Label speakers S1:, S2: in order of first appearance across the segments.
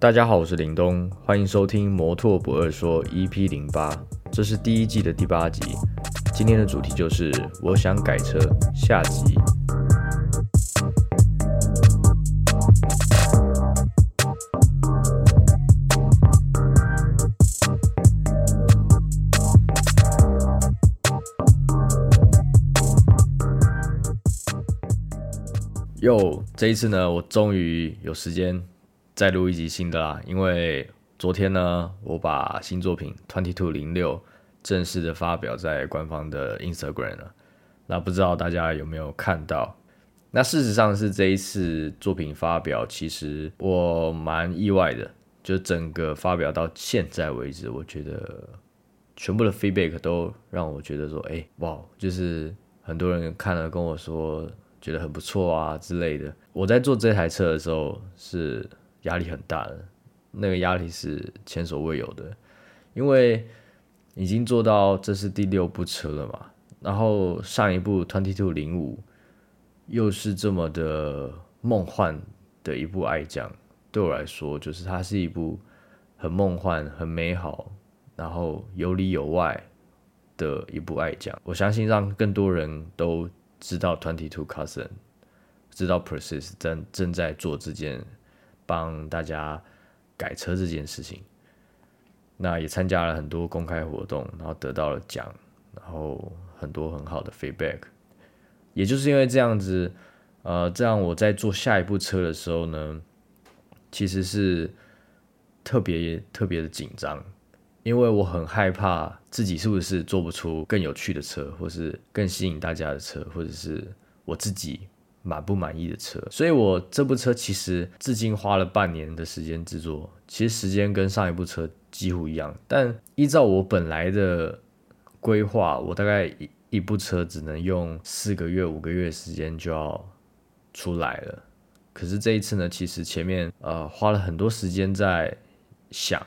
S1: 大家好，我是林东，欢迎收听《摩托不二说》EP 零八，这是第一季的第八集。今天的主题就是我想改车下集。哟，这一次呢，我终于有时间再录一集新的啦。因为昨天呢，我把新作品 Twenty Two 零六正式的发表在官方的 Instagram 了。那不知道大家有没有看到？那事实上是这一次作品发表，其实我蛮意外的。就整个发表到现在为止，我觉得全部的 feedback 都让我觉得说，哎，哇，就是很多人看了跟我说。觉得很不错啊之类的。我在做这台车的时候是压力很大的，那个压力是前所未有的，因为已经做到这是第六部车了嘛。然后上一部 Twenty Two 零五又是这么的梦幻的一部爱将，对我来说就是它是一部很梦幻、很美好，然后有里有外的一部爱将。我相信让更多人都。知道 Twenty Two Cousin，知道 Persis 正正在做这件帮大家改车这件事情，那也参加了很多公开活动，然后得到了奖，然后很多很好的 feedback。也就是因为这样子，呃，这样我在做下一部车的时候呢，其实是特别特别的紧张。因为我很害怕自己是不是做不出更有趣的车，或是更吸引大家的车，或者是我自己满不满意的车。所以我这部车其实至今花了半年的时间制作，其实时间跟上一部车几乎一样。但依照我本来的规划，我大概一一部车只能用四个月、五个月时间就要出来了。可是这一次呢，其实前面呃花了很多时间在想。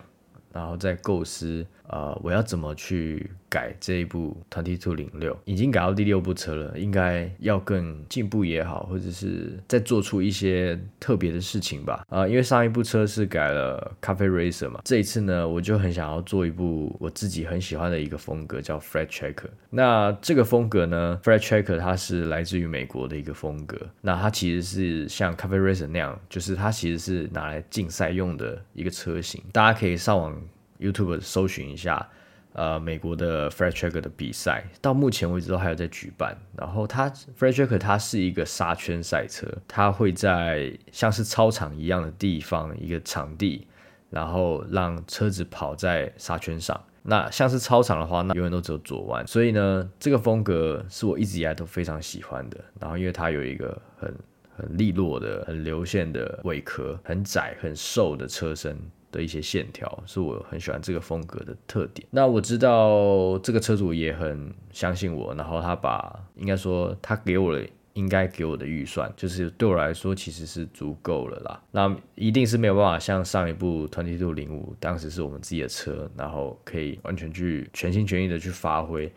S1: 然后在构思，呃，我要怎么去改这一部 Twenty Two 零六，已经改到第六部车了，应该要更进步也好，或者是再做出一些特别的事情吧。啊，因为上一部车是改了咖啡 racer 嘛，这一次呢，我就很想要做一部我自己很喜欢的一个风格，叫 Flat Tracker。那这个风格呢，Flat Tracker 它是来自于美国的一个风格，那它其实是像咖啡 racer 那样，就是它其实是拿来竞赛用的一个车型，大家可以上网。YouTube 搜寻一下，呃，美国的 f r e d Tracker 的比赛，到目前为止都还有在举办。然后它 f r e d Tracker 它是一个沙圈赛车，它会在像是操场一样的地方一个场地，然后让车子跑在沙圈上。那像是操场的话，那永远都只有左弯。所以呢，这个风格是我一直以来都非常喜欢的。然后因为它有一个很很利落的、很流线的尾壳，很窄很瘦的车身。的一些线条是我很喜欢这个风格的特点。那我知道这个车主也很相信我，然后他把应该说他给我的应该给我的预算，就是对我来说其实是足够了啦。那一定是没有办法像上一部 Twenty Two 零五，当时是我们自己的车，然后可以完全去全心全意的去发挥。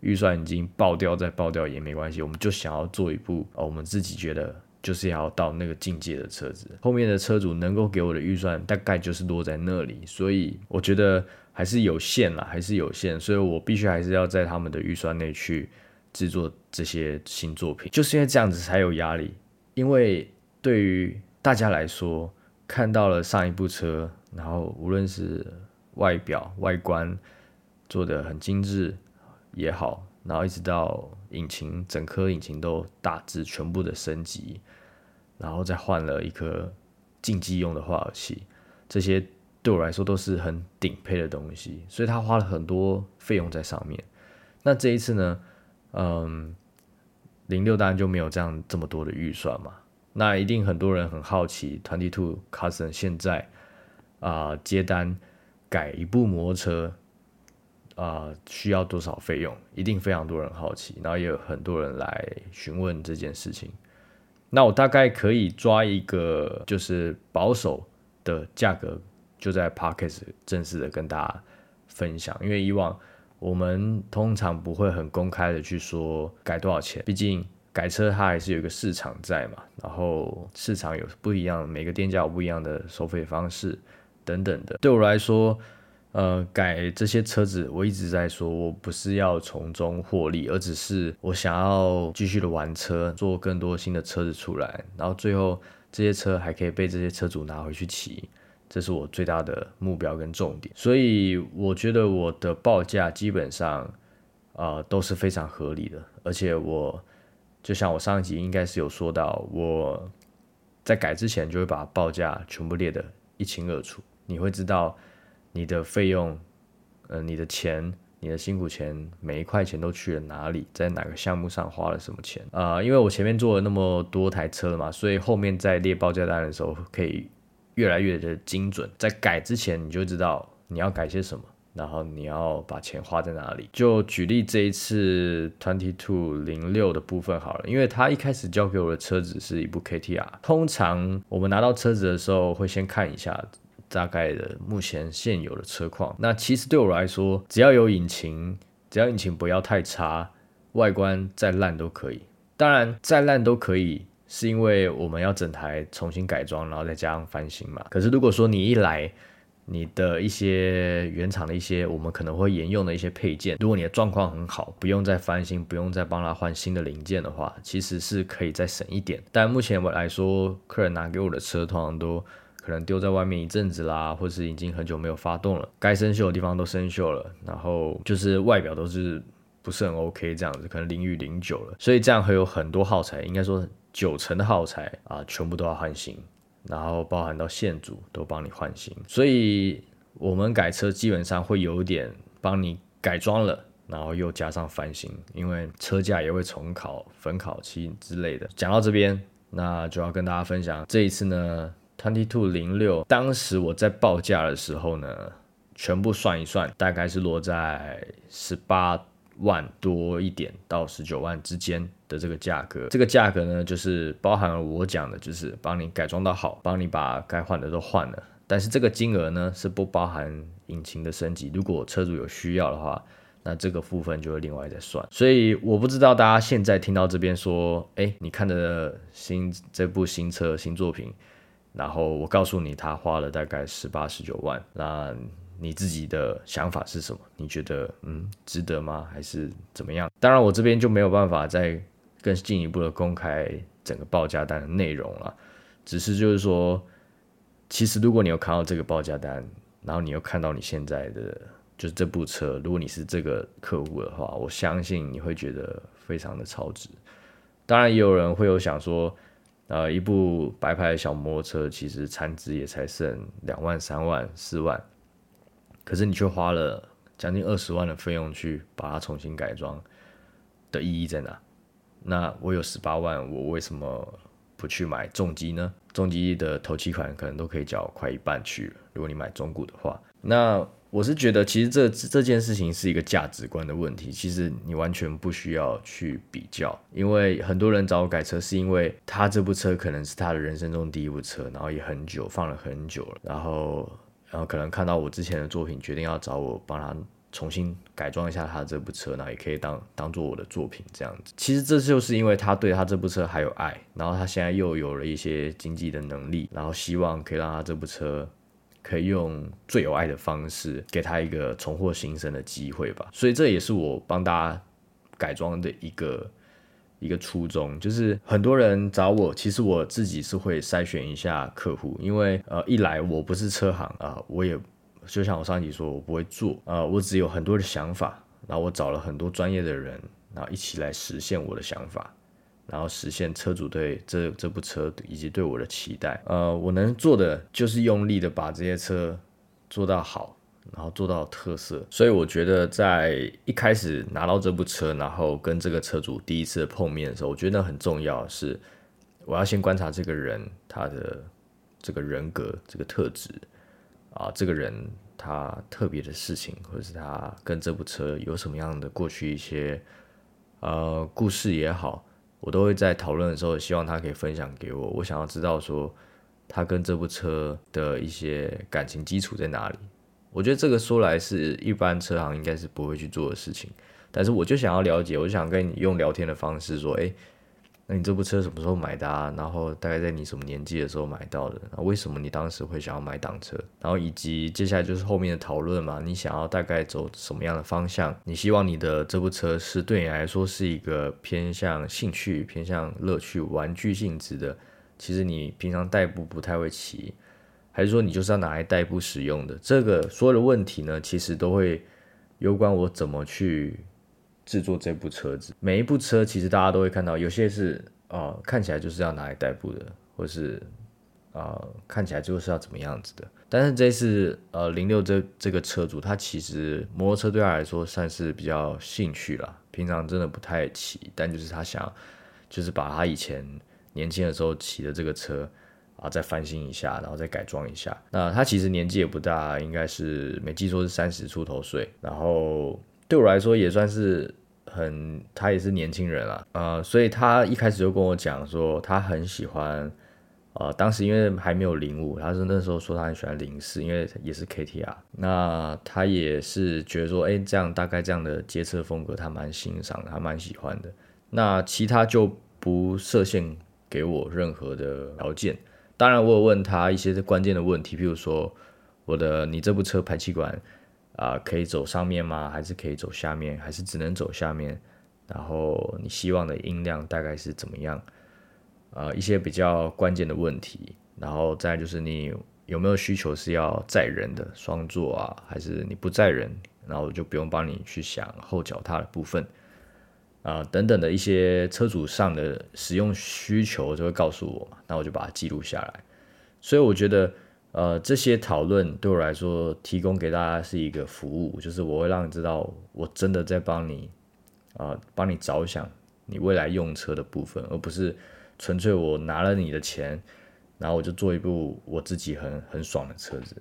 S1: 预算已经爆掉再爆掉也没关系，我们就想要做一部我们自己觉得。就是要到那个境界的车子，后面的车主能够给我的预算大概就是落在那里，所以我觉得还是有限啦，还是有限，所以我必须还是要在他们的预算内去制作这些新作品，就是因为这样子才有压力，因为对于大家来说，看到了上一部车，然后无论是外表外观做的很精致也好。然后一直到引擎，整颗引擎都大致全部的升级，然后再换了一颗竞技用的化油器，这些对我来说都是很顶配的东西，所以他花了很多费用在上面。那这一次呢，嗯，零六当然就没有这样这么多的预算嘛。那一定很多人很好奇团体 Two Cousin 现在啊接单改一部摩托车。啊，需要多少费用？一定非常多人好奇，然后也有很多人来询问这件事情。那我大概可以抓一个就是保守的价格，就在 p a r k e s 正式的跟大家分享。因为以往我们通常不会很公开的去说改多少钱，毕竟改车它还是有一个市场在嘛，然后市场有不一样，每个店家有不一样的收费方式等等的。对我来说，呃，改这些车子，我一直在说，我不是要从中获利，而只是我想要继续的玩车，做更多新的车子出来，然后最后这些车还可以被这些车主拿回去骑，这是我最大的目标跟重点。所以我觉得我的报价基本上，呃，都是非常合理的，而且我就像我上一集应该是有说到，我在改之前就会把报价全部列得一清二楚，你会知道。你的费用，呃，你的钱，你的辛苦钱，每一块钱都去了哪里，在哪个项目上花了什么钱啊？因为我前面做了那么多台车了嘛，所以后面在列报价单的时候可以越来越的精准。在改之前，你就知道你要改些什么，然后你要把钱花在哪里。就举例这一次 Twenty Two 零六的部分好了，因为他一开始交给我的车子是一部 KTR，通常我们拿到车子的时候会先看一下。大概的目前现有的车况，那其实对我来说，只要有引擎，只要引擎不要太差，外观再烂都可以。当然，再烂都可以，是因为我们要整台重新改装，然后再加上翻新嘛。可是如果说你一来，你的一些原厂的一些我们可能会沿用的一些配件，如果你的状况很好，不用再翻新，不用再帮他换新的零件的话，其实是可以再省一点。但目前我来说，客人拿给我的车通常都。可能丢在外面一阵子啦，或是已经很久没有发动了，该生锈的地方都生锈了，然后就是外表都是不是很 OK 这样子，可能淋雨淋久了，所以这样会有很多耗材，应该说九成的耗材啊，全部都要换新，然后包含到线组都帮你换新，所以我们改车基本上会有点帮你改装了，然后又加上翻新，因为车架也会重烤、粉烤漆之类的。讲到这边，那就要跟大家分享这一次呢。Twenty Two 零六，当时我在报价的时候呢，全部算一算，大概是落在十八万多一点到十九万之间的这个价格。这个价格呢，就是包含了我讲的，就是帮你改装到好，帮你把该换的都换了。但是这个金额呢，是不包含引擎的升级。如果车主有需要的话，那这个部分就会另外再算。所以我不知道大家现在听到这边说，哎，你看的新这部新车新作品。然后我告诉你，他花了大概十八十九万，那你自己的想法是什么？你觉得嗯值得吗？还是怎么样？当然我这边就没有办法再更进一步的公开整个报价单的内容了，只是就是说，其实如果你有看到这个报价单，然后你又看到你现在的就是这部车，如果你是这个客户的话，我相信你会觉得非常的超值。当然也有人会有想说。呃，一部白牌小摩托车，其实残值也才剩两万、三万、四万，可是你却花了将近二十万的费用去把它重新改装，的意义在哪？那我有十八万，我为什么不去买重机呢？重机的头期款可能都可以缴快一半去了，如果你买中古的话，那。我是觉得，其实这这件事情是一个价值观的问题。其实你完全不需要去比较，因为很多人找我改车，是因为他这部车可能是他的人生中第一部车，然后也很久放了很久了，然后然后可能看到我之前的作品，决定要找我帮他重新改装一下他这部车，那也可以当当做我的作品这样子。其实这就是因为他对他这部车还有爱，然后他现在又有了一些经济的能力，然后希望可以让他这部车。可以用最有爱的方式给他一个重获新生的机会吧，所以这也是我帮大家改装的一个一个初衷。就是很多人找我，其实我自己是会筛选一下客户，因为呃一来我不是车行啊，我也就像我上集说，我不会做啊，我只有很多的想法，然后我找了很多专业的人，然后一起来实现我的想法。然后实现车主对这这部车以及对我的期待，呃，我能做的就是用力的把这些车做到好，然后做到特色。所以我觉得在一开始拿到这部车，然后跟这个车主第一次碰面的时候，我觉得很重要是，我要先观察这个人他的这个人格这个特质啊，这个人他特别的事情，或者是他跟这部车有什么样的过去一些呃故事也好。我都会在讨论的时候，希望他可以分享给我。我想要知道说，他跟这部车的一些感情基础在哪里。我觉得这个说来是一般车行应该是不会去做的事情，但是我就想要了解，我就想跟你用聊天的方式说，诶，那你这部车什么时候买的啊？然后大概在你什么年纪的时候买到的？那为什么你当时会想要买挡车？然后以及接下来就是后面的讨论嘛，你想要大概走什么样的方向？你希望你的这部车是对你来说是一个偏向兴趣、偏向乐趣、玩具性质的？其实你平常代步不太会骑，还是说你就是要拿来代步使用的？这个所有的问题呢，其实都会攸关我怎么去。制作这部车子，每一部车其实大家都会看到，有些是啊看起来就是要拿来代步的，或是啊看起来就是要怎么样子的。但是这次呃零六这这个车主，他其实摩托车对他来说算是比较兴趣了，平常真的不太骑，但就是他想就是把他以前年轻的时候骑的这个车啊再翻新一下，然后再改装一下。那他其实年纪也不大，应该是没记错是三十出头岁，然后。对我来说也算是很，他也是年轻人啊，呃，所以他一开始就跟我讲说，他很喜欢，呃，当时因为还没有零五，他是那时候说他很喜欢零四，因为也是 KTR，那他也是觉得说，哎，这样大概这样的街车风格他蛮欣赏，他蛮喜欢的。那其他就不设限给我任何的条件，当然我有问他一些关键的问题，譬如说我的你这部车排气管。啊，可以走上面吗？还是可以走下面？还是只能走下面？然后你希望的音量大概是怎么样？呃，一些比较关键的问题。然后再就是你有没有需求是要载人的双座啊，还是你不载人？然后我就不用帮你去想后脚踏的部分啊，等等的一些车主上的使用需求就会告诉我，那我就把它记录下来。所以我觉得。呃，这些讨论对我来说，提供给大家是一个服务，就是我会让你知道，我真的在帮你，啊，帮你着想你未来用车的部分，而不是纯粹我拿了你的钱，然后我就做一部我自己很很爽的车子。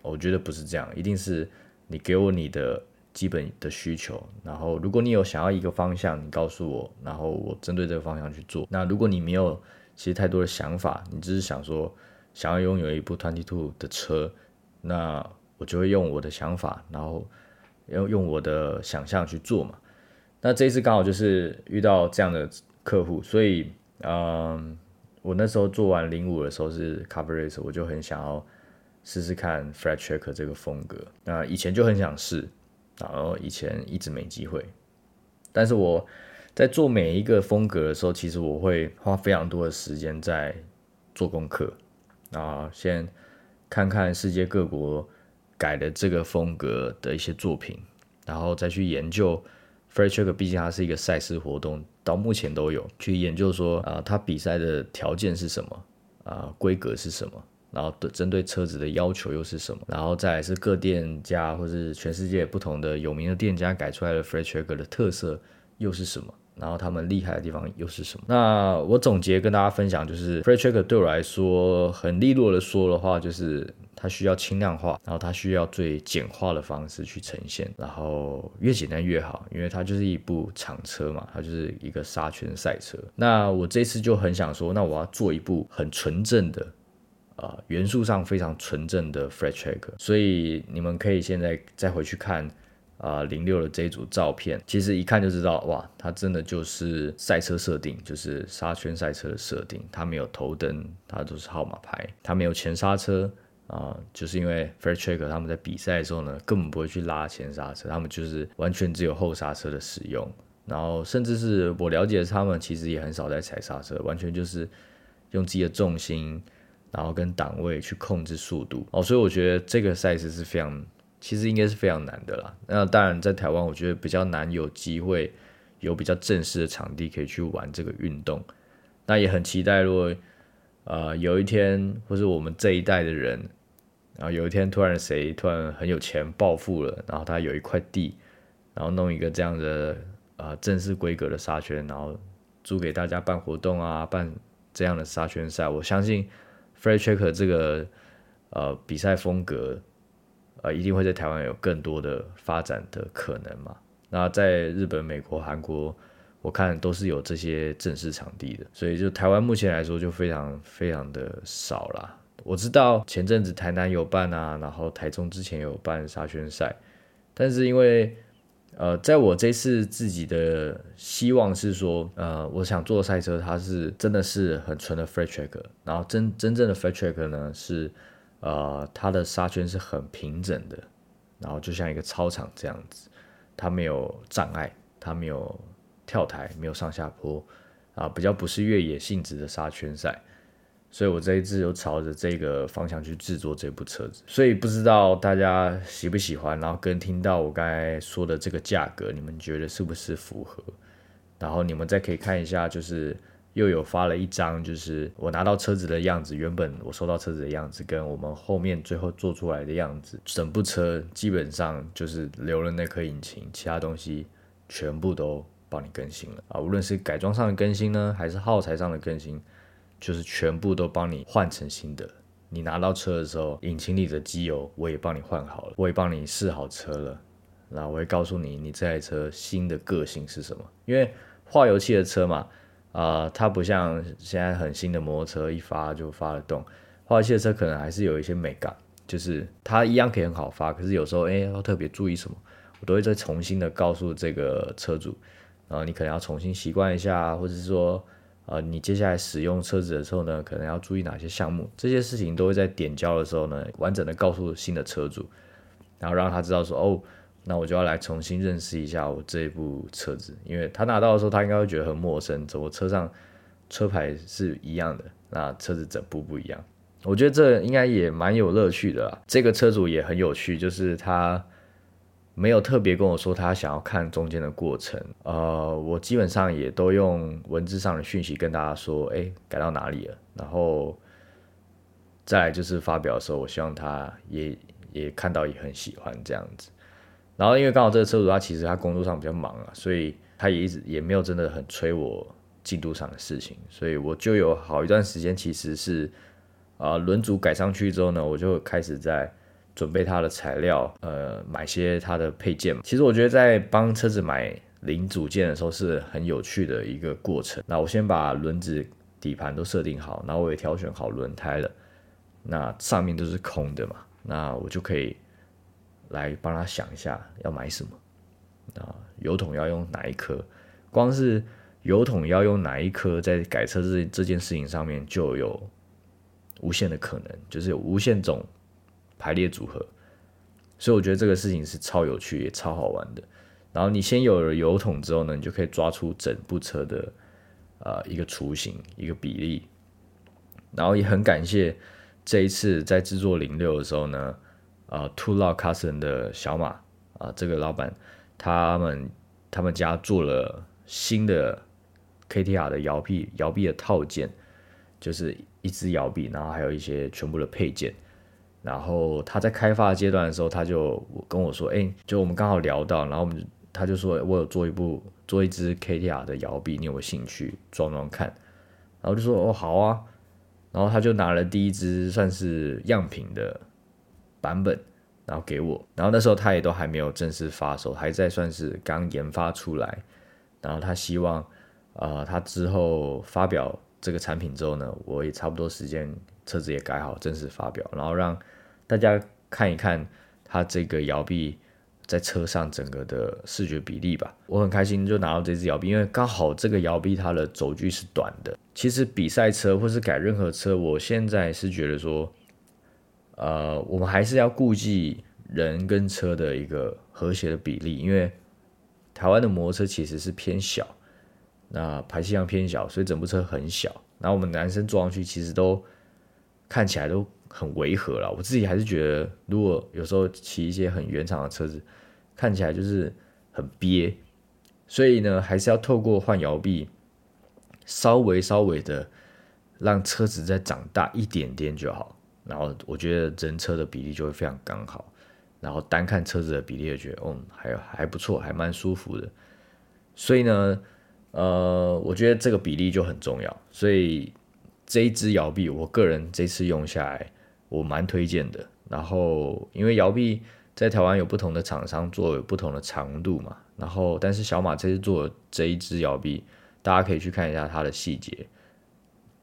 S1: 我觉得不是这样，一定是你给我你的基本的需求，然后如果你有想要一个方向，你告诉我，然后我针对这个方向去做。那如果你没有其实太多的想法，你只是想说。想要拥有一部 Twenty Two 的车，那我就会用我的想法，然后要用我的想象去做嘛。那这一次刚好就是遇到这样的客户，所以嗯，我那时候做完零五的时候是 Cover Race，我就很想要试试看 Frederick 这个风格。那以前就很想试，然后以前一直没机会。但是我在做每一个风格的时候，其实我会花非常多的时间在做功课。啊，先看看世界各国改的这个风格的一些作品，然后再去研究 Free Track，毕竟它是一个赛事活动，到目前都有去研究说啊，它比赛的条件是什么啊，规格是什么，然后针对车子的要求又是什么，然后再是各店家或是全世界不同的有名的店家改出来的 Free Track 的特色又是什么。然后他们厉害的地方又是什么？那我总结跟大家分享，就是 Free Track 对我来说很利落的说的话，就是它需要轻量化，然后它需要最简化的方式去呈现，然后越简单越好，因为它就是一部厂车嘛，它就是一个沙圈赛车。那我这次就很想说，那我要做一部很纯正的，呃，元素上非常纯正的 Free Track，所以你们可以现在再回去看。啊，零六的这一组照片，其实一看就知道，哇，它真的就是赛车设定，就是沙圈赛车的设定。它没有头灯，它都是号码牌，它没有前刹车啊，就是因为 Fair Track 他们在比赛的时候呢，根本不会去拉前刹车，他们就是完全只有后刹车的使用。然后甚至是我了解的，他们其实也很少在踩刹车，完全就是用自己的重心，然后跟档位去控制速度。哦，所以我觉得这个赛事是非常。其实应该是非常难的啦。那当然，在台湾，我觉得比较难有机会有比较正式的场地可以去玩这个运动。那也很期待，如果呃有一天，或是我们这一代的人，然后有一天突然谁突然很有钱暴富了，然后他有一块地，然后弄一个这样的呃正式规格的沙圈，然后租给大家办活动啊，办这样的沙圈赛。我相信 Free Track 这个呃比赛风格。呃，一定会在台湾有更多的发展的可能嘛？那在日本、美国、韩国，我看都是有这些正式场地的，所以就台湾目前来说就非常非常的少啦。我知道前阵子台南有办啊，然后台中之前有办沙宣赛，但是因为呃，在我这次自己的希望是说，呃，我想做赛车，它是真的是很纯的 free track，然后真真正的 free track 呢是，呃，它的沙圈是很平整的，然后就像一个操场这样子，它没有障碍，它没有跳台，没有上下坡，啊，比较不是越野性质的沙圈赛。所以我这一次有朝着这个方向去制作这部车子，所以不知道大家喜不喜欢，然后跟听到我刚才说的这个价格，你们觉得是不是符合？然后你们再可以看一下，就是又有发了一张，就是我拿到车子的样子，原本我收到车子的样子，跟我们后面最后做出来的样子，整部车基本上就是留了那颗引擎，其他东西全部都帮你更新了啊，无论是改装上的更新呢，还是耗材上的更新。就是全部都帮你换成新的。你拿到车的时候，引擎里的机油我也帮你换好了，我也帮你试好车了。那我会告诉你，你这台车新的个性是什么？因为化油器的车嘛，啊，它不像现在很新的摩托车，一发就发得动。化油器的车可能还是有一些美感，就是它一样可以很好发，可是有时候哎要特别注意什么，我都会再重新的告诉这个车主，然后你可能要重新习惯一下，或者是说。呃，你接下来使用车子的时候呢，可能要注意哪些项目？这些事情都会在点交的时候呢，完整的告诉新的车主，然后让他知道说，哦，那我就要来重新认识一下我这一部车子，因为他拿到的时候，他应该会觉得很陌生，怎么车上车牌是一样的，那车子整部不一样？我觉得这应该也蛮有乐趣的啦。这个车主也很有趣，就是他。没有特别跟我说他想要看中间的过程，呃，我基本上也都用文字上的讯息跟大家说，哎，改到哪里了，然后再来就是发表的时候，我希望他也也看到也很喜欢这样子。然后因为刚好这个车主他其实他工作上比较忙啊，所以他也一直也没有真的很催我进度上的事情，所以我就有好一段时间其实是啊轮组改上去之后呢，我就开始在。准备它的材料，呃，买些它的配件。其实我觉得在帮车子买零组件的时候是很有趣的一个过程。那我先把轮子、底盘都设定好，然后我也挑选好轮胎了。那上面都是空的嘛，那我就可以来帮他想一下要买什么。啊，油桶要用哪一颗？光是油桶要用哪一颗，在改车这这件事情上面就有无限的可能，就是有无限种。排列组合，所以我觉得这个事情是超有趣也超好玩的。然后你先有了油桶之后呢，你就可以抓出整部车的呃一个雏形、一个比例。然后也很感谢这一次在制作零六的时候呢，呃，To Law Custom 的小马啊，这个老板他们他们家做了新的 KTR 的摇臂摇臂的套件，就是一只摇臂，然后还有一些全部的配件。然后他在开发阶段的时候，他就跟我说：“哎，就我们刚好聊到，然后我们他就说我有做一部做一只 KTR 的摇臂，你有没有兴趣装装看？”然后就说：“哦，好啊。”然后他就拿了第一只算是样品的版本，然后给我。然后那时候他也都还没有正式发售，还在算是刚研发出来。然后他希望，呃，他之后发表这个产品之后呢，我也差不多时间。车子也改好，正式发表，然后让大家看一看它这个摇臂在车上整个的视觉比例吧。我很开心就拿到这支摇臂，因为刚好这个摇臂它的轴距是短的。其实比赛车或是改任何车，我现在是觉得说，呃，我们还是要顾忌人跟车的一个和谐的比例，因为台湾的摩托车其实是偏小，那排气量偏小，所以整部车很小。然后我们男生坐上去其实都。看起来都很违和了，我自己还是觉得，如果有时候骑一些很原厂的车子，看起来就是很憋，所以呢，还是要透过换摇臂，稍微稍微的让车子再长大一点点就好。然后我觉得人车的比例就会非常刚好，然后单看车子的比例，就觉得嗯，还还不错，还蛮舒服的。所以呢，呃，我觉得这个比例就很重要，所以。这一支摇臂，我个人这次用下来，我蛮推荐的。然后，因为摇臂在台湾有不同的厂商做有不同的长度嘛，然后但是小马这次做这一支摇臂，大家可以去看一下它的细节。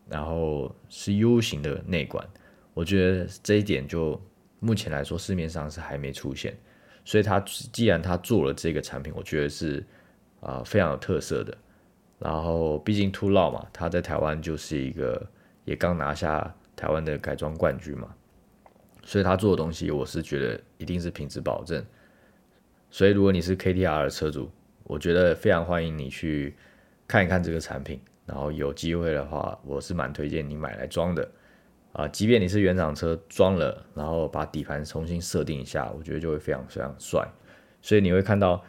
S1: 然后是 U 型的内管，我觉得这一点就目前来说市面上是还没出现，所以他既然他做了这个产品，我觉得是啊非常有特色的。然后毕竟 Two Law 嘛，他在台湾就是一个也刚拿下台湾的改装冠军嘛，所以他做的东西我是觉得一定是品质保证。所以如果你是 KTR 的车主，我觉得非常欢迎你去看一看这个产品。然后有机会的话，我是蛮推荐你买来装的。啊，即便你是原厂车装了，然后把底盘重新设定一下，我觉得就会非常非常帅。所以你会看到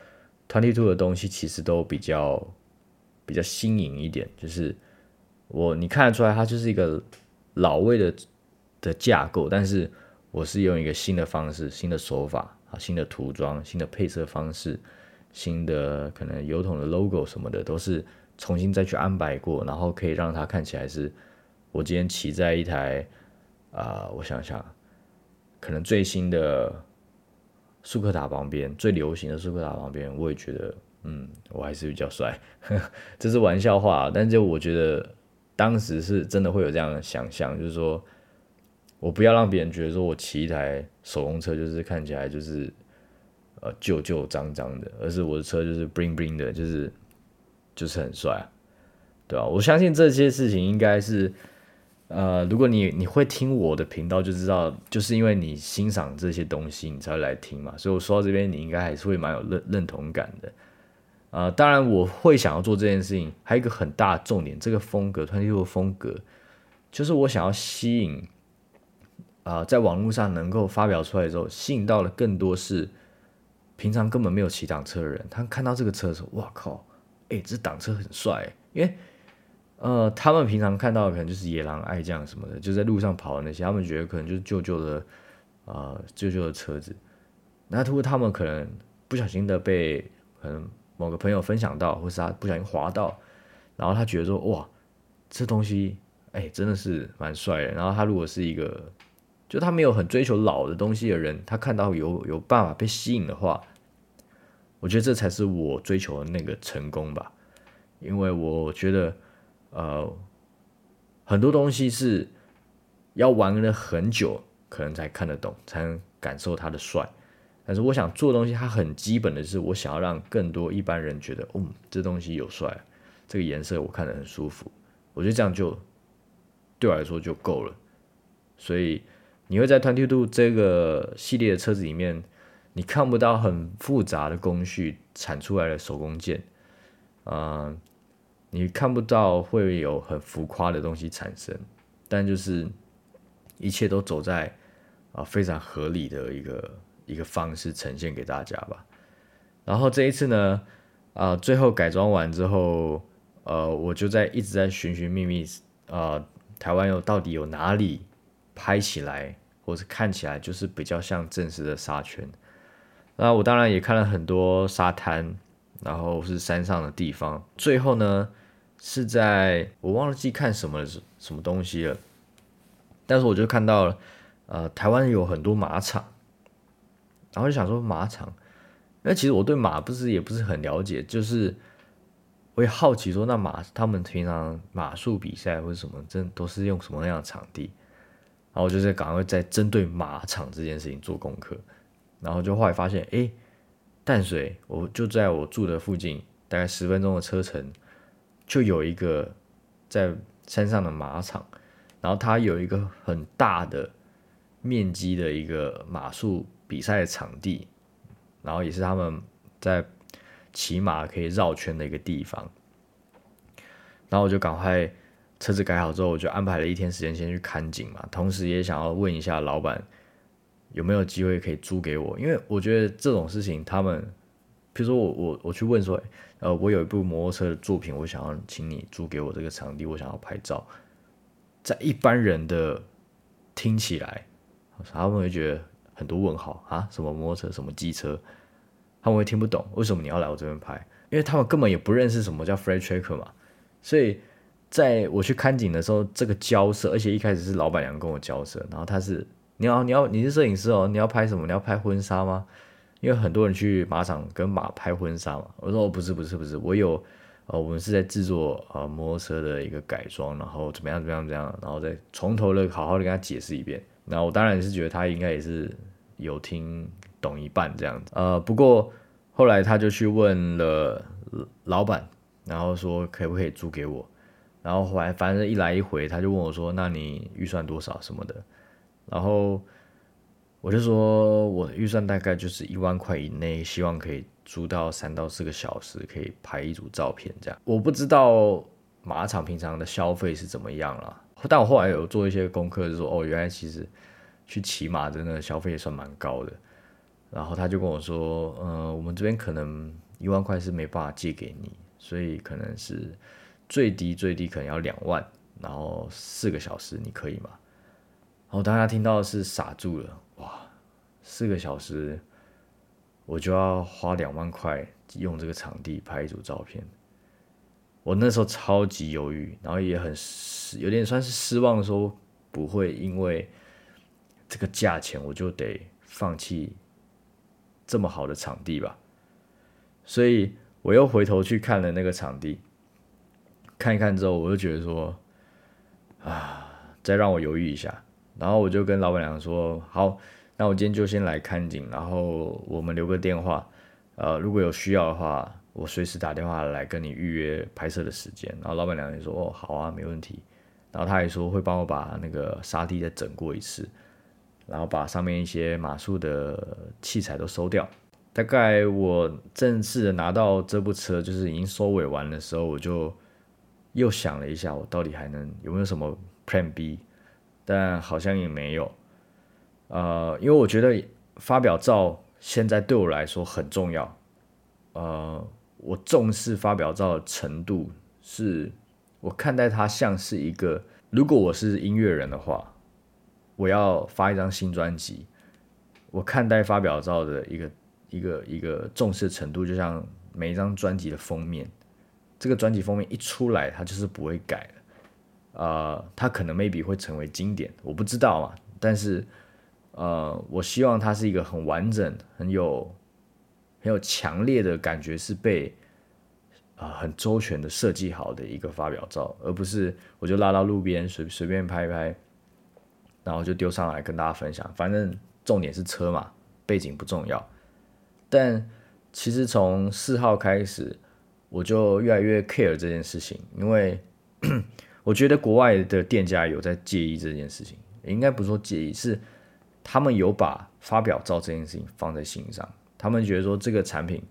S1: Twenty Two 的东西其实都比较比较新颖一点，就是我你看得出来它就是一个老味的的架构，但是我是用一个新的方式、新的手法啊、新的涂装、新的配色方式、新的可能油桶的 logo 什么的，都是重新再去安排过，然后可以让它看起来是我今天骑在一台。啊，我想想，可能最新的速克达旁边，最流行的速克达旁边，我也觉得，嗯，我还是比较帅。这是玩笑话，但就我觉得当时是真的会有这样的想象，就是说我不要让别人觉得说我骑一台手工车就是看起来就是呃旧旧脏脏的，而是我的车就是 bling bling 的，就是就是很帅啊，对吧？我相信这些事情应该是。呃，如果你你会听我的频道，就知道就是因为你欣赏这些东西，你才会来听嘛。所以我说到这边，你应该还是会蛮有认认同感的。啊，当然我会想要做这件事情，还有一个很大的重点，这个风格团体的风格，就是我想要吸引啊，在网络上能够发表出来之后，吸引到了更多是平常根本没有骑挡车的人，他看到这个车的时候，哇靠，哎，这挡车很帅，因为。呃，他们平常看到的可能就是野狼爱将什么的，就在路上跑的那些，他们觉得可能就是旧旧的，呃，旧旧的车子。那如果他们可能不小心的被可能某个朋友分享到，或是他不小心滑到，然后他觉得说哇，这东西哎真的是蛮帅的。然后他如果是一个就他没有很追求老的东西的人，他看到有有办法被吸引的话，我觉得这才是我追求的那个成功吧，因为我觉得。呃，很多东西是要玩了很久，可能才看得懂，才能感受它的帅。但是我想做东西，它很基本的是，我想要让更多一般人觉得，嗯，这东西有帅，这个颜色我看得很舒服。我觉得这样就对我来说就够了。所以你会在 Twenty Two 这个系列的车子里面，你看不到很复杂的工序产出来的手工件，嗯。你看不到会有很浮夸的东西产生，但就是一切都走在啊非常合理的一个一个方式呈现给大家吧。然后这一次呢，啊最后改装完之后，呃我就在一直在寻寻觅觅，啊台湾有到底有哪里拍起来或是看起来就是比较像正式的沙圈。那我当然也看了很多沙滩。然后是山上的地方，最后呢是在我忘了记看什么什么东西了，但是我就看到了，呃，台湾有很多马场，然后就想说马场，那其实我对马不是也不是很了解，就是我也好奇说那马他们平常马术比赛或者什么，真都是用什么样的场地，然后我就在赶快在针对马场这件事情做功课，然后就后来发现，哎。淡水，我就在我住的附近，大概十分钟的车程，就有一个在山上的马场，然后它有一个很大的面积的一个马术比赛的场地，然后也是他们在骑马可以绕圈的一个地方。然后我就赶快车子改好之后，我就安排了一天时间先去看景嘛，同时也想要问一下老板。有没有机会可以租给我？因为我觉得这种事情，他们，比如说我我我去问说，呃，我有一部摩托车的作品，我想要请你租给我这个场地，我想要拍照。在一般人的听起来，他们会觉得很多问号啊，什么摩托车，什么机车，他们会听不懂为什么你要来我这边拍，因为他们根本也不认识什么叫 free tracker 嘛。所以在我去看景的时候，这个交涉，而且一开始是老板娘跟我交涉，然后他是。你要你要你是摄影师哦，你要拍什么？你要拍婚纱吗？因为很多人去马场跟马拍婚纱嘛。我说哦不是不是不是，我有呃，我们是在制作呃摩托车的一个改装，然后怎么样怎么样怎么样，然后再从头的好好的跟他解释一遍。然后我当然是觉得他应该也是有听懂一半这样子。呃，不过后来他就去问了老板，然后说可不可以租给我。然后后来反正一来一回，他就问我说：“那你预算多少什么的？”然后我就说我的预算大概就是一万块以内，希望可以租到三到四个小时，可以拍一组照片这样。我不知道马场平常的消费是怎么样了，但我后来有做一些功课，就说哦，原来其实去骑马真的消费也算蛮高的。然后他就跟我说：“呃，我们这边可能一万块是没办法借给你，所以可能是。”最低最低可能要两万，然后四个小时你可以吗？然后大家听到是傻住了，四个小时我就要花两万块用这个场地拍一组照片，我那时候超级犹豫，然后也很，有点算是失望，说不会因为这个价钱我就得放弃这么好的场地吧？所以我又回头去看了那个场地。看一看之后，我就觉得说，啊，再让我犹豫一下。然后我就跟老板娘说，好，那我今天就先来看景，然后我们留个电话，呃，如果有需要的话，我随时打电话来跟你预约拍摄的时间。然后老板娘也说，哦，好啊，没问题。然后他也说会帮我把那个沙地再整过一次，然后把上面一些马术的器材都收掉。大概我正式的拿到这部车，就是已经收尾完的时候，我就。又想了一下，我到底还能有没有什么 Plan B？但好像也没有。呃，因为我觉得发表照现在对我来说很重要。呃，我重视发表照的程度是，我看待它像是一个，如果我是音乐人的话，我要发一张新专辑，我看待发表照的一个一个一个重视程度，就像每一张专辑的封面。这个专辑封面一出来，它就是不会改的，呃，它可能 maybe 会成为经典，我不知道嘛。但是，呃，我希望它是一个很完整、很有、很有强烈的感觉，是被啊很周全的设计好的一个发表照，而不是我就拉到路边随随便拍一拍，然后就丢上来跟大家分享。反正重点是车嘛，背景不重要。但其实从四号开始。我就越来越 care 这件事情，因为 我觉得国外的店家有在介意这件事情，应该不是说介意，是他们有把发表照这件事情放在心上。他们觉得说这个产品，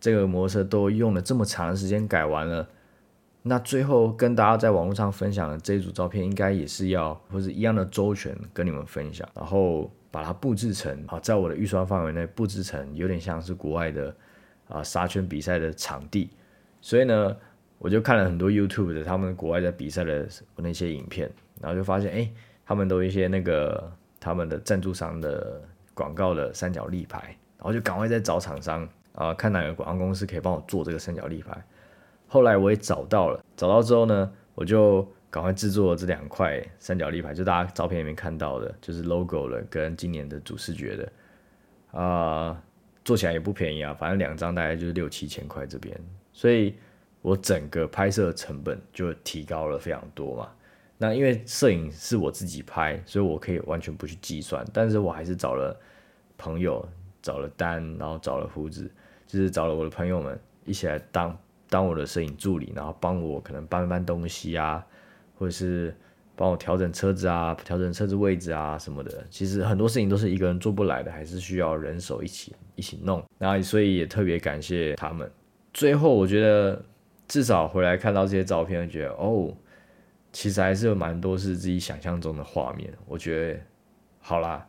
S1: 这个摩托车都用了这么长的时间改完了，那最后跟大家在网络上分享的这一组照片，应该也是要或者一样的周全跟你们分享，然后把它布置成啊，在我的预算范围内布置成有点像是国外的啊沙圈比赛的场地。所以呢，我就看了很多 YouTube 的他们国外的比赛的那些影片，然后就发现，哎，他们都一些那个他们的赞助商的广告的三角立牌，然后就赶快在找厂商啊，看哪个广告公司可以帮我做这个三角立牌。后来我也找到了，找到之后呢，我就赶快制作了这两块三角立牌，就大家照片里面看到的，就是 logo 的跟今年的主视觉的，啊，做起来也不便宜啊，反正两张大概就是六七千块这边。所以，我整个拍摄成本就提高了非常多嘛。那因为摄影是我自己拍，所以我可以完全不去计算。但是我还是找了朋友，找了丹，然后找了胡子，就是找了我的朋友们一起来当当我的摄影助理，然后帮我可能搬搬东西啊，或者是帮我调整车子啊，调整车子位置啊什么的。其实很多事情都是一个人做不来的，还是需要人手一起一起弄。那所以也特别感谢他们。最后，我觉得至少回来看到这些照片，觉得哦，其实还是有蛮多是自己想象中的画面。我觉得好啦，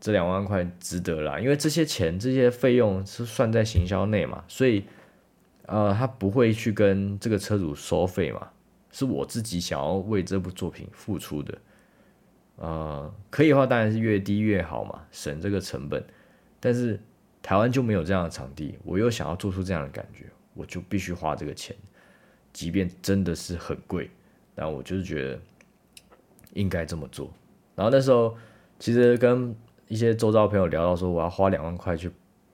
S1: 这两万块值得啦，因为这些钱、这些费用是算在行销内嘛，所以呃，他不会去跟这个车主收费嘛，是我自己想要为这部作品付出的。呃，可以的话，当然是越低越好嘛，省这个成本，但是。台湾就没有这样的场地，我又想要做出这样的感觉，我就必须花这个钱，即便真的是很贵，但我就是觉得应该这么做。然后那时候其实跟一些周遭朋友聊到说，我要花两万块去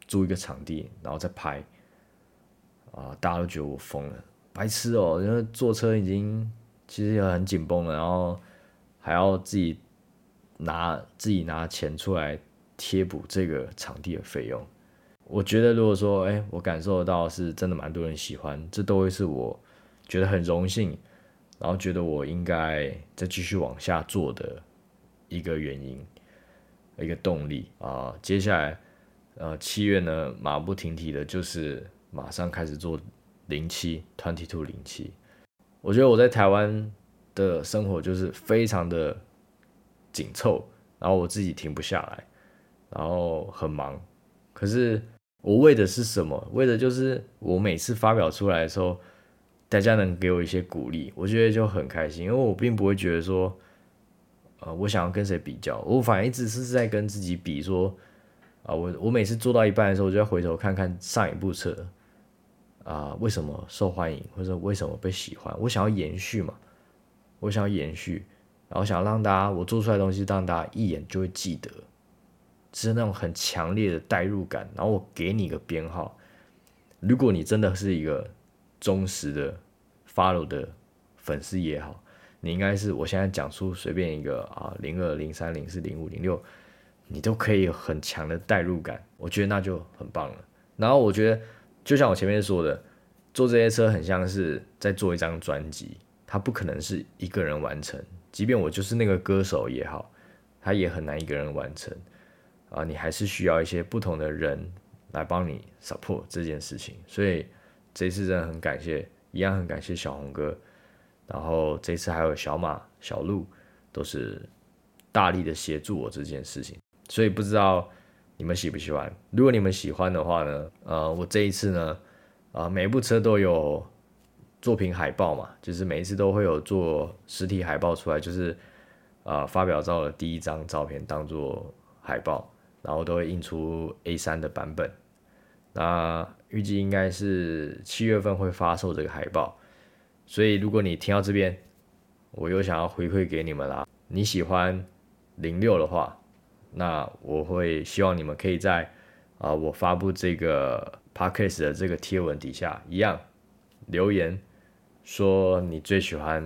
S1: 租一个场地，然后再拍，啊，大家都觉得我疯了，白痴哦，因为坐车已经其实也很紧绷了，然后还要自己拿自己拿钱出来。贴补这个场地的费用。我觉得如果说，哎，我感受到是真的蛮多人喜欢，这都会是我觉得很荣幸，然后觉得我应该再继续往下做的一个原因，一个动力啊。接下来，呃，七月呢，马不停蹄的，就是马上开始做零七 twenty two 零七。我觉得我在台湾的生活就是非常的紧凑，然后我自己停不下来，然后很忙，可是。我为的是什么？为的就是我每次发表出来的时候，大家能给我一些鼓励，我觉得就很开心。因为我并不会觉得说，呃，我想要跟谁比较，我反而一直是在跟自己比。说，啊，我我每次做到一半的时候，我就要回头看看上一部车，啊，为什么受欢迎，或者为什么被喜欢？我想要延续嘛，我想要延续，然后想让大家我做出来的东西，让大家一眼就会记得。是那种很强烈的代入感，然后我给你一个编号。如果你真的是一个忠实的 follow 的粉丝也好，你应该是我现在讲出随便一个啊零二零三零四零五零六，你都可以有很强的代入感，我觉得那就很棒了。然后我觉得就像我前面说的，做这些车很像是在做一张专辑，它不可能是一个人完成，即便我就是那个歌手也好，他也很难一个人完成。啊，你还是需要一些不同的人来帮你 support 这件事情，所以这次真的很感谢，一样很感谢小红哥，然后这次还有小马、小鹿，都是大力的协助我这件事情，所以不知道你们喜不喜欢？如果你们喜欢的话呢，呃，我这一次呢，啊，每一部车都有作品海报嘛，就是每一次都会有做实体海报出来，就是啊，发表照的第一张照片当做海报。然后都会印出 A3 的版本，那预计应该是七月份会发售这个海报，所以如果你听到这边，我又想要回馈给你们啦，你喜欢零六的话，那我会希望你们可以在啊我发布这个 podcast 的这个贴文底下一样留言，说你最喜欢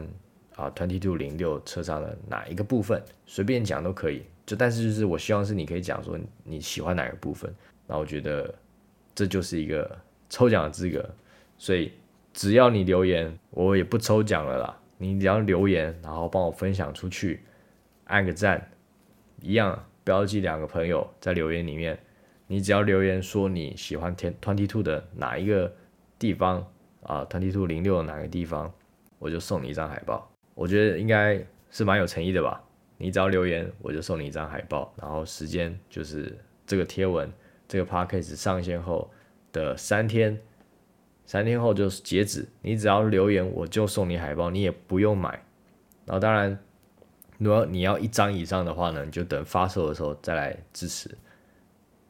S1: 啊 twenty two 零六车上的哪一个部分，随便讲都可以。就但是就是我希望是你可以讲说你喜欢哪个部分，那我觉得这就是一个抽奖的资格，所以只要你留言，我也不抽奖了啦。你只要留言，然后帮我分享出去，按个赞，一样标记两个朋友在留言里面，你只要留言说你喜欢天 twenty two 的哪一个地方啊，twenty two 零六的哪个地方，我就送你一张海报。我觉得应该是蛮有诚意的吧。你只要留言，我就送你一张海报，然后时间就是这个贴文，这个 podcast 上线后的三天，三天后就是截止。你只要留言，我就送你海报，你也不用买。然后当然，如果你要一张以上的话呢，你就等发售的时候再来支持。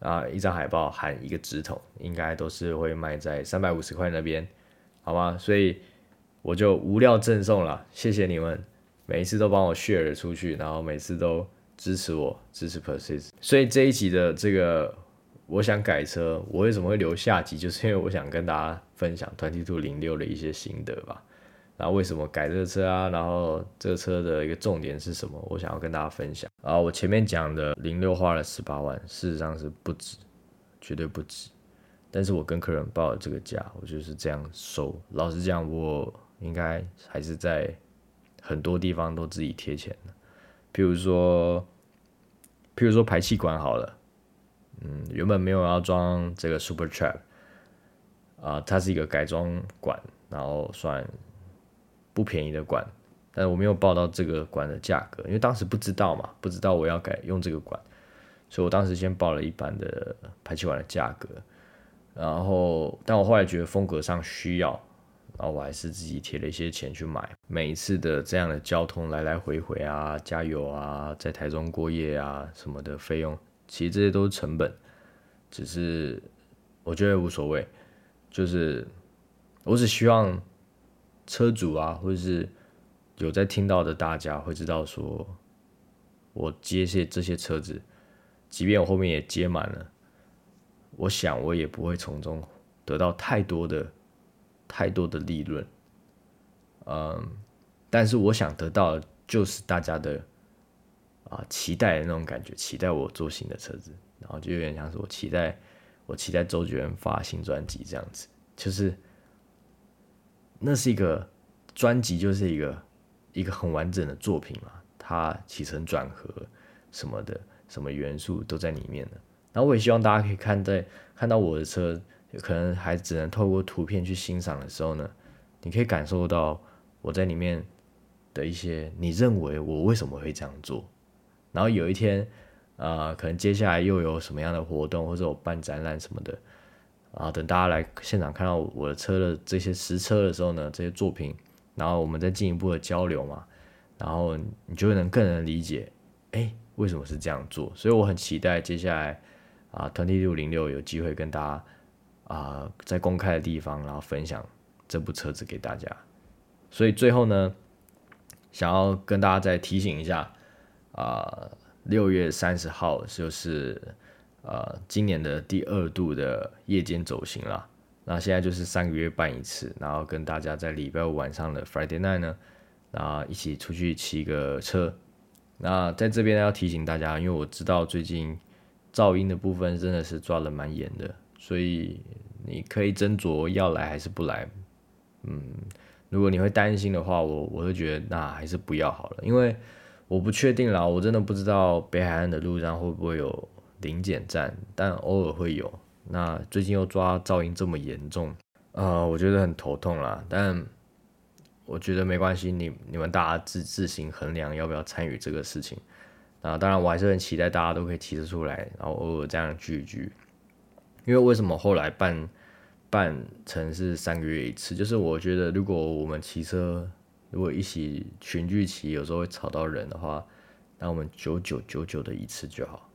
S1: 啊，一张海报含一个纸筒，应该都是会卖在三百五十块那边，好吗？所以我就无料赠送了，谢谢你们。每一次都帮我 share 出去，然后每次都支持我，支持 Persist。所以这一集的这个我想改车，我为什么会留下集，就是因为我想跟大家分享 Twenty Two 零六的一些心得吧。然后为什么改这个车啊？然后这个车的一个重点是什么？我想要跟大家分享。然后我前面讲的零六花了十八万，事实上是不止，绝对不止。但是我跟客人报了这个价，我就是这样收。老实讲，我应该还是在。很多地方都自己贴钱的，譬如说，譬如说排气管好了，嗯，原本没有要装这个 Super Trap，啊，它是一个改装管，然后算不便宜的管，但是我没有报到这个管的价格，因为当时不知道嘛，不知道我要改用这个管，所以我当时先报了一般的排气管的价格，然后，但我后来觉得风格上需要。然后我还是自己贴了一些钱去买，每一次的这样的交通来来回回啊，加油啊，在台中过夜啊什么的费用，其实这些都是成本，只是我觉得无所谓，就是我只希望车主啊，或者是有在听到的大家会知道说，我接些这些车子，即便我后面也接满了，我想我也不会从中得到太多的。太多的利润，嗯，但是我想得到就是大家的啊期待的那种感觉，期待我做新的车子，然后就有点像是我期待我期待周杰伦发新专辑这样子，就是那是一个专辑，就是一个一个很完整的作品嘛，它起承转合什么的，什么元素都在里面的。然后我也希望大家可以看在看到我的车，可能还只能透过图片去欣赏的时候呢，你可以感受到我在里面的一些你认为我为什么会这样做。然后有一天，呃，可能接下来又有什么样的活动，或者我办展览什么的，啊，等大家来现场看到我的车的这些实车的时候呢，这些作品，然后我们再进一步的交流嘛，然后你就会能更能理解，哎，为什么是这样做？所以我很期待接下来。啊，twenty 六零六有机会跟大家啊，在公开的地方，然后分享这部车子给大家。所以最后呢，想要跟大家再提醒一下啊，六月三十号就是呃今年的第二度的夜间走行了。那现在就是三个月办一次，然后跟大家在礼拜五晚上的 Friday night 呢，然后一起出去骑个车。那在这边要提醒大家，因为我知道最近。噪音的部分真的是抓的蛮严的，所以你可以斟酌要来还是不来。嗯，如果你会担心的话，我我会觉得那还是不要好了，因为我不确定啦，我真的不知道北海岸的路上会不会有零检站，但偶尔会有。那最近又抓噪音这么严重，呃，我觉得很头痛啦。但我觉得没关系，你你们大家自自行衡量要不要参与这个事情。啊，当然我还是很期待大家都可以提得出来，然后偶尔这样聚一聚。因为为什么后来办办成是三个月一次？就是我觉得如果我们骑车，如果一起群聚起，有时候会吵到人的话，那我们九九九九的一次就好。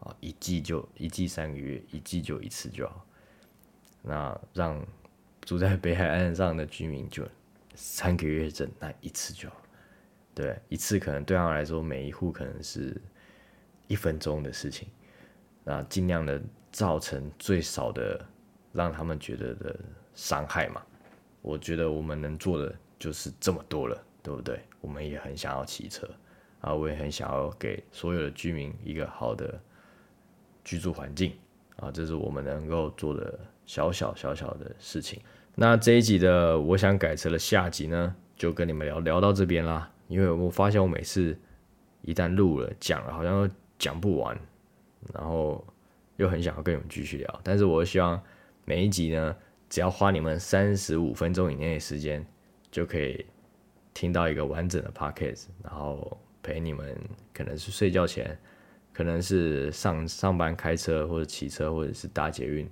S1: 啊，一季就一季三个月，一季就一次就好。那让住在北海岸上的居民就三个月整那一次就好。对，一次可能对他来说，每一户可能是一分钟的事情，那尽量的造成最少的让他们觉得的伤害嘛。我觉得我们能做的就是这么多了，对不对？我们也很想要骑车，啊，我也很想要给所有的居民一个好的居住环境，啊，这是我们能够做的小小小小的事情。那这一集的我想改车的下集呢，就跟你们聊聊到这边啦。因为我发现我每次一旦录了讲了，好像讲不完，然后又很想要跟你们继续聊，但是我希望每一集呢，只要花你们三十五分钟以内的时间，就可以听到一个完整的 podcast，然后陪你们，可能是睡觉前，可能是上上班开车或者骑车或者是搭捷运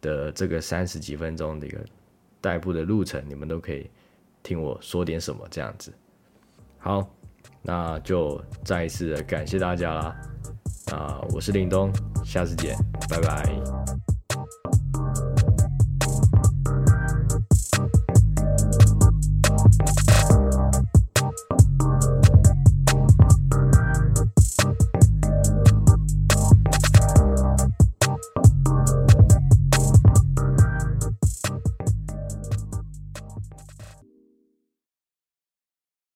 S1: 的这个三十几分钟的一个代步的路程，你们都可以听我说点什么这样子。好，那就再一次的感谢大家啦！啊，我是林东，下次见，拜拜。